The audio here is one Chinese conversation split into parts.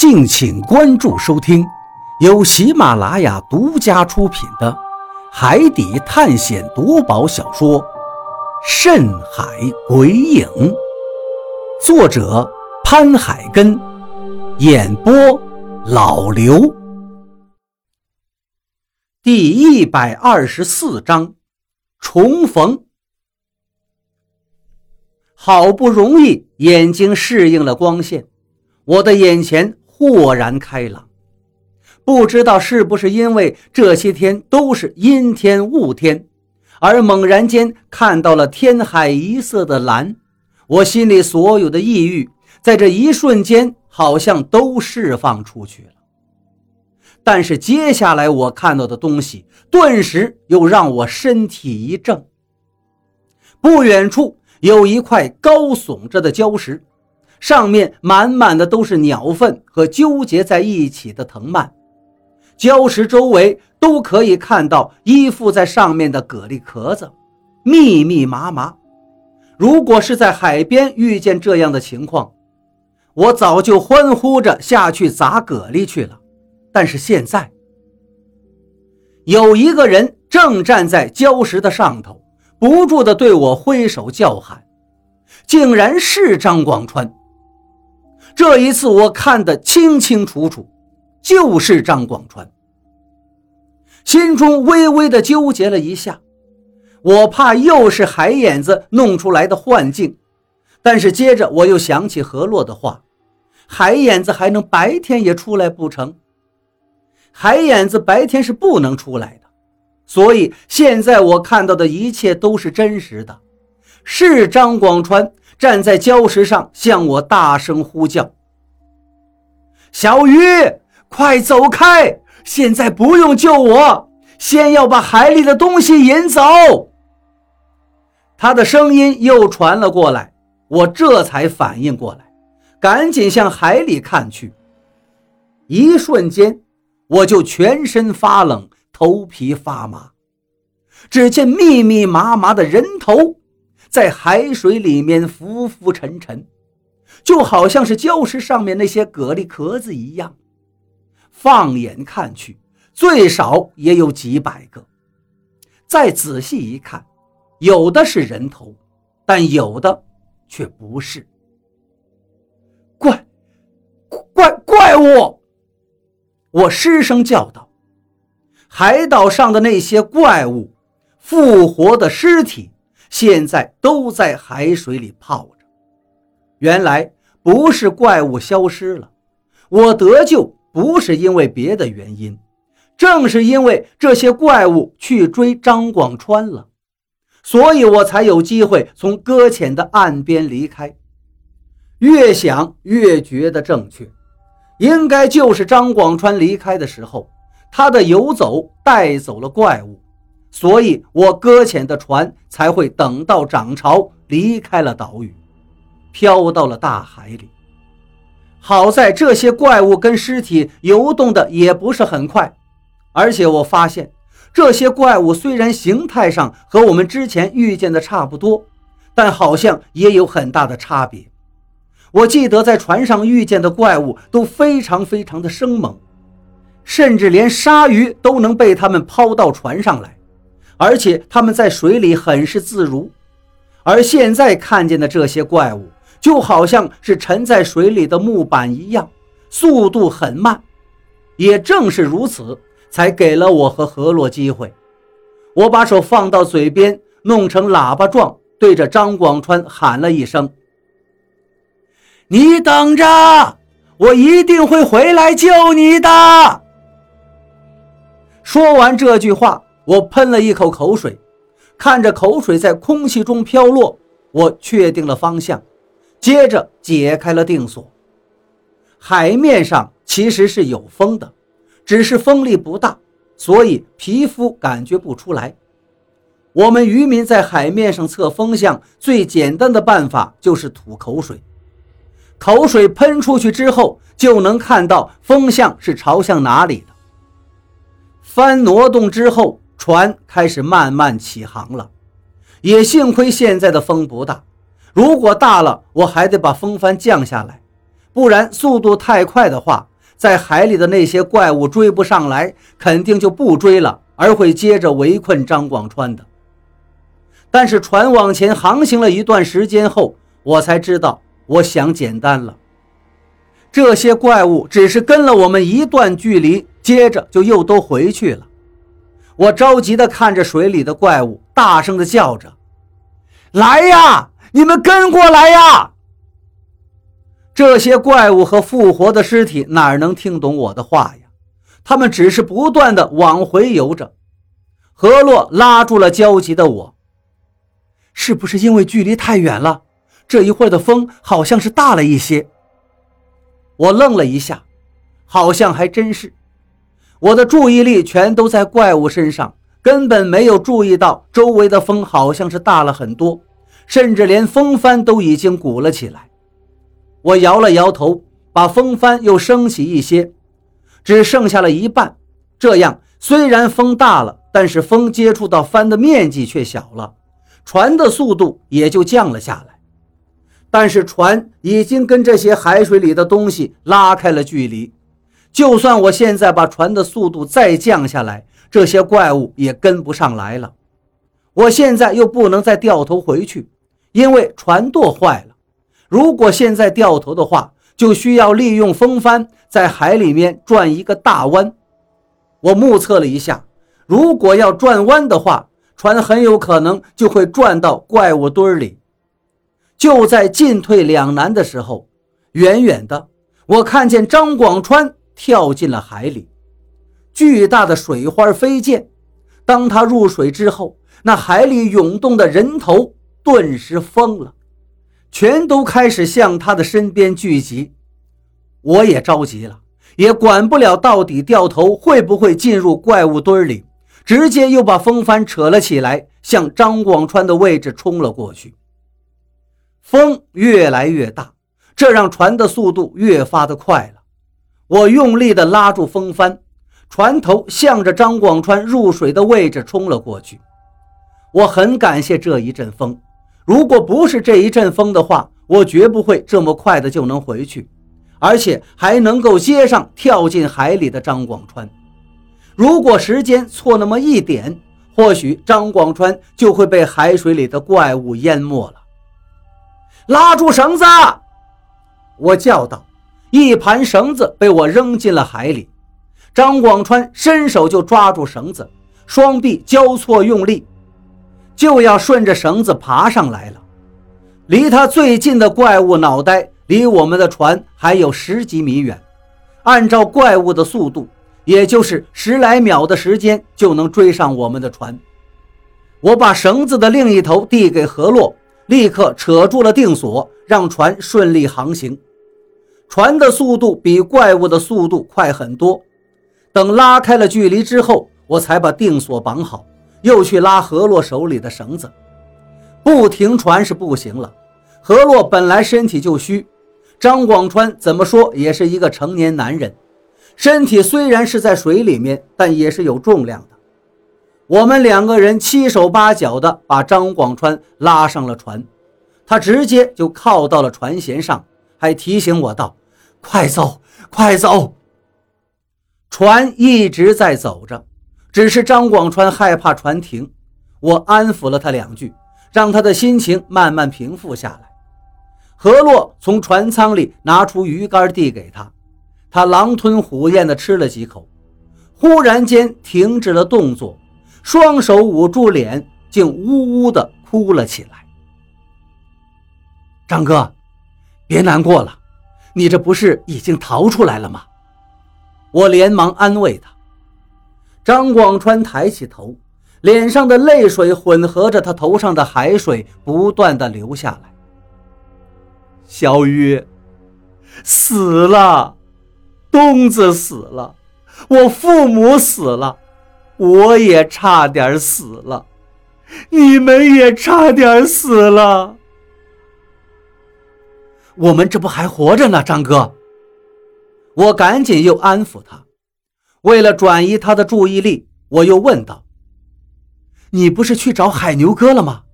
敬请关注收听，由喜马拉雅独家出品的《海底探险夺宝小说》《深海鬼影》，作者潘海根，演播老刘。第一百二十四章，重逢。好不容易眼睛适应了光线，我的眼前。豁然开朗，不知道是不是因为这些天都是阴天雾天，而猛然间看到了天海一色的蓝，我心里所有的抑郁在这一瞬间好像都释放出去了。但是接下来我看到的东西，顿时又让我身体一怔。不远处有一块高耸着的礁石。上面满满的都是鸟粪和纠结在一起的藤蔓，礁石周围都可以看到依附在上面的蛤蜊壳子，密密麻麻。如果是在海边遇见这样的情况，我早就欢呼着下去砸蛤蜊去了。但是现在，有一个人正站在礁石的上头，不住地对我挥手叫喊，竟然是张广川。这一次我看得清清楚楚，就是张广川。心中微微的纠结了一下，我怕又是海眼子弄出来的幻境，但是接着我又想起何洛的话：海眼子还能白天也出来不成？海眼子白天是不能出来的，所以现在我看到的一切都是真实的，是张广川。站在礁石上，向我大声呼叫：“小鱼，快走开！现在不用救我，先要把海里的东西引走。”他的声音又传了过来，我这才反应过来，赶紧向海里看去。一瞬间，我就全身发冷，头皮发麻。只见密密麻麻的人头。在海水里面浮浮沉沉，就好像是礁石上面那些蛤蜊壳子一样。放眼看去，最少也有几百个。再仔细一看，有的是人头，但有的却不是。怪怪怪物！我失声叫道：“海岛上的那些怪物，复活的尸体。”现在都在海水里泡着。原来不是怪物消失了，我得救不是因为别的原因，正是因为这些怪物去追张广川了，所以我才有机会从搁浅的岸边离开。越想越觉得正确，应该就是张广川离开的时候，他的游走带走了怪物。所以，我搁浅的船才会等到涨潮，离开了岛屿，飘到了大海里。好在这些怪物跟尸体游动的也不是很快，而且我发现这些怪物虽然形态上和我们之前遇见的差不多，但好像也有很大的差别。我记得在船上遇见的怪物都非常非常的生猛，甚至连鲨鱼都能被他们抛到船上来。而且他们在水里很是自如，而现在看见的这些怪物就好像是沉在水里的木板一样，速度很慢。也正是如此，才给了我和何洛机会。我把手放到嘴边，弄成喇叭状，对着张广川喊了一声：“你等着，我一定会回来救你的。”说完这句话。我喷了一口口水，看着口水在空气中飘落，我确定了方向，接着解开了定锁。海面上其实是有风的，只是风力不大，所以皮肤感觉不出来。我们渔民在海面上测风向，最简单的办法就是吐口水，口水喷出去之后，就能看到风向是朝向哪里的。帆挪动之后。船开始慢慢起航了，也幸亏现在的风不大，如果大了，我还得把风帆降下来，不然速度太快的话，在海里的那些怪物追不上来，肯定就不追了，而会接着围困张广川的。但是船往前航行了一段时间后，我才知道，我想简单了。这些怪物只是跟了我们一段距离，接着就又都回去了。我着急地看着水里的怪物，大声地叫着：“来呀，你们跟过来呀！”这些怪物和复活的尸体哪能听懂我的话呀？他们只是不断的往回游着。何洛拉住了焦急的我：“是不是因为距离太远了？这一会儿的风好像是大了一些。”我愣了一下，好像还真是。我的注意力全都在怪物身上，根本没有注意到周围的风好像是大了很多，甚至连风帆都已经鼓了起来。我摇了摇头，把风帆又升起一些，只剩下了一半。这样，虽然风大了，但是风接触到帆的面积却小了，船的速度也就降了下来。但是船已经跟这些海水里的东西拉开了距离，就算我现在把船的速度再降下来，这些怪物也跟不上来了。我现在又不能再掉头回去，因为船舵坏了。如果现在掉头的话，就需要利用风帆在海里面转一个大弯。我目测了一下，如果要转弯的话，船很有可能就会转到怪物堆里。就在进退两难的时候，远远的我看见张广川跳进了海里，巨大的水花飞溅。当他入水之后，那海里涌动的人头顿时疯了。全都开始向他的身边聚集，我也着急了，也管不了到底掉头会不会进入怪物堆里，直接又把风帆扯了起来，向张广川的位置冲了过去。风越来越大，这让船的速度越发的快了。我用力地拉住风帆，船头向着张广川入水的位置冲了过去。我很感谢这一阵风。如果不是这一阵风的话，我绝不会这么快的就能回去，而且还能够接上跳进海里的张广川。如果时间错那么一点，或许张广川就会被海水里的怪物淹没了。拉住绳子！我叫道。一盘绳子被我扔进了海里，张广川伸手就抓住绳子，双臂交错用力。就要顺着绳子爬上来了，离他最近的怪物脑袋离我们的船还有十几米远，按照怪物的速度，也就是十来秒的时间就能追上我们的船。我把绳子的另一头递给何洛，立刻扯住了定锁，让船顺利航行。船的速度比怪物的速度快很多。等拉开了距离之后，我才把定锁绑好。又去拉何洛手里的绳子，不停船是不行了。何洛本来身体就虚，张广川怎么说也是一个成年男人，身体虽然是在水里面，但也是有重量的。我们两个人七手八脚的把张广川拉上了船，他直接就靠到了船舷上，还提醒我道：“快走，快走！”船一直在走着。只是张广川害怕船停，我安抚了他两句，让他的心情慢慢平复下来。何洛从船舱里拿出鱼竿递给他，他狼吞虎咽地吃了几口，忽然间停止了动作，双手捂住脸，竟呜呜地哭了起来。张哥，别难过了，你这不是已经逃出来了吗？我连忙安慰他。张广川抬起头，脸上的泪水混合着他头上的海水，不断的流下来。小雨死了，东子死了，我父母死了，我也差点死了，你们也差点死了。我们这不还活着呢，张哥。我赶紧又安抚他。为了转移他的注意力，我又问道：“你不是去找海牛哥了吗？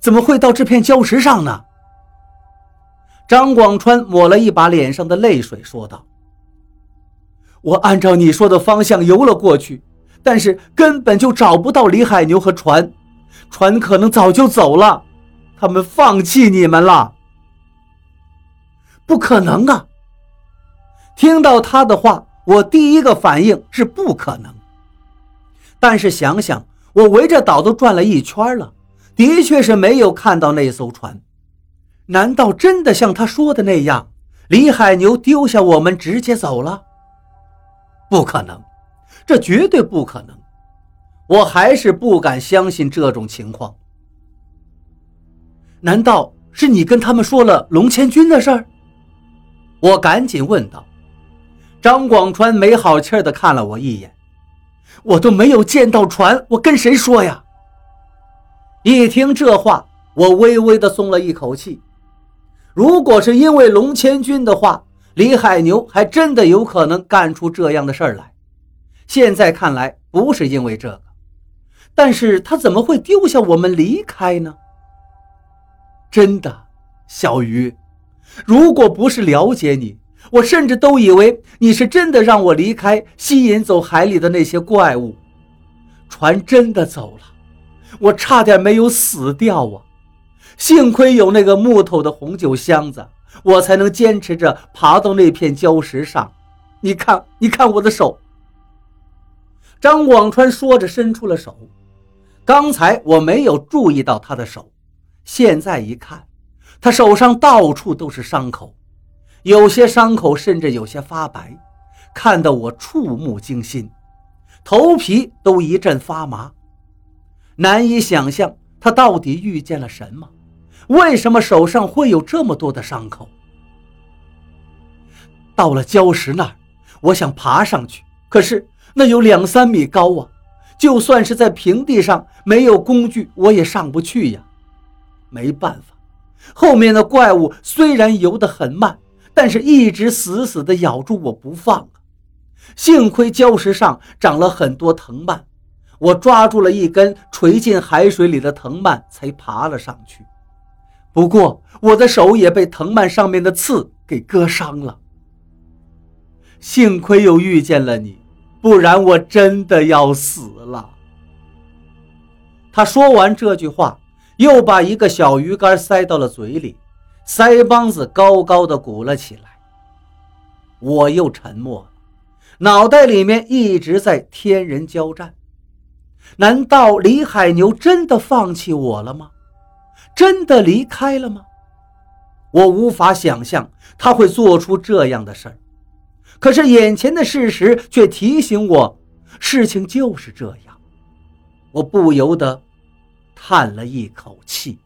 怎么会到这片礁石上呢？”张广川抹了一把脸上的泪水，说道：“我按照你说的方向游了过去，但是根本就找不到李海牛和船，船可能早就走了，他们放弃你们了。不可能啊！听到他的话，我第一个反应是不可能。但是想想，我围着岛都转了一圈了，的确是没有看到那艘船。难道真的像他说的那样，李海牛丢下我们直接走了？不可能，这绝对不可能！我还是不敢相信这种情况。难道是你跟他们说了龙千军的事儿？我赶紧问道。张广川没好气的看了我一眼：“我都没有见到船，我跟谁说呀？”一听这话，我微微的松了一口气。如果是因为龙千军的话，李海牛还真的有可能干出这样的事儿来。现在看来不是因为这个，但是他怎么会丢下我们离开呢？真的，小鱼，如果不是了解你，我甚至都以为你是真的让我离开，吸引走海里的那些怪物。船真的走了，我差点没有死掉啊！幸亏有那个木头的红酒箱子。我才能坚持着爬到那片礁石上。你看，你看我的手。张广川说着，伸出了手。刚才我没有注意到他的手，现在一看，他手上到处都是伤口，有些伤口甚至有些发白，看得我触目惊心，头皮都一阵发麻。难以想象他到底遇见了什么。为什么手上会有这么多的伤口？到了礁石那儿，我想爬上去，可是那有两三米高啊！就算是在平地上，没有工具我也上不去呀。没办法，后面的怪物虽然游得很慢，但是一直死死地咬住我不放啊！幸亏礁石上长了很多藤蔓，我抓住了一根垂进海水里的藤蔓，才爬了上去。不过，我的手也被藤蔓上面的刺给割伤了。幸亏又遇见了你，不然我真的要死了。他说完这句话，又把一个小鱼干塞到了嘴里，腮帮子高高的鼓了起来。我又沉默了，脑袋里面一直在天人交战。难道李海牛真的放弃我了吗？真的离开了吗？我无法想象他会做出这样的事儿，可是眼前的事实却提醒我，事情就是这样。我不由得叹了一口气。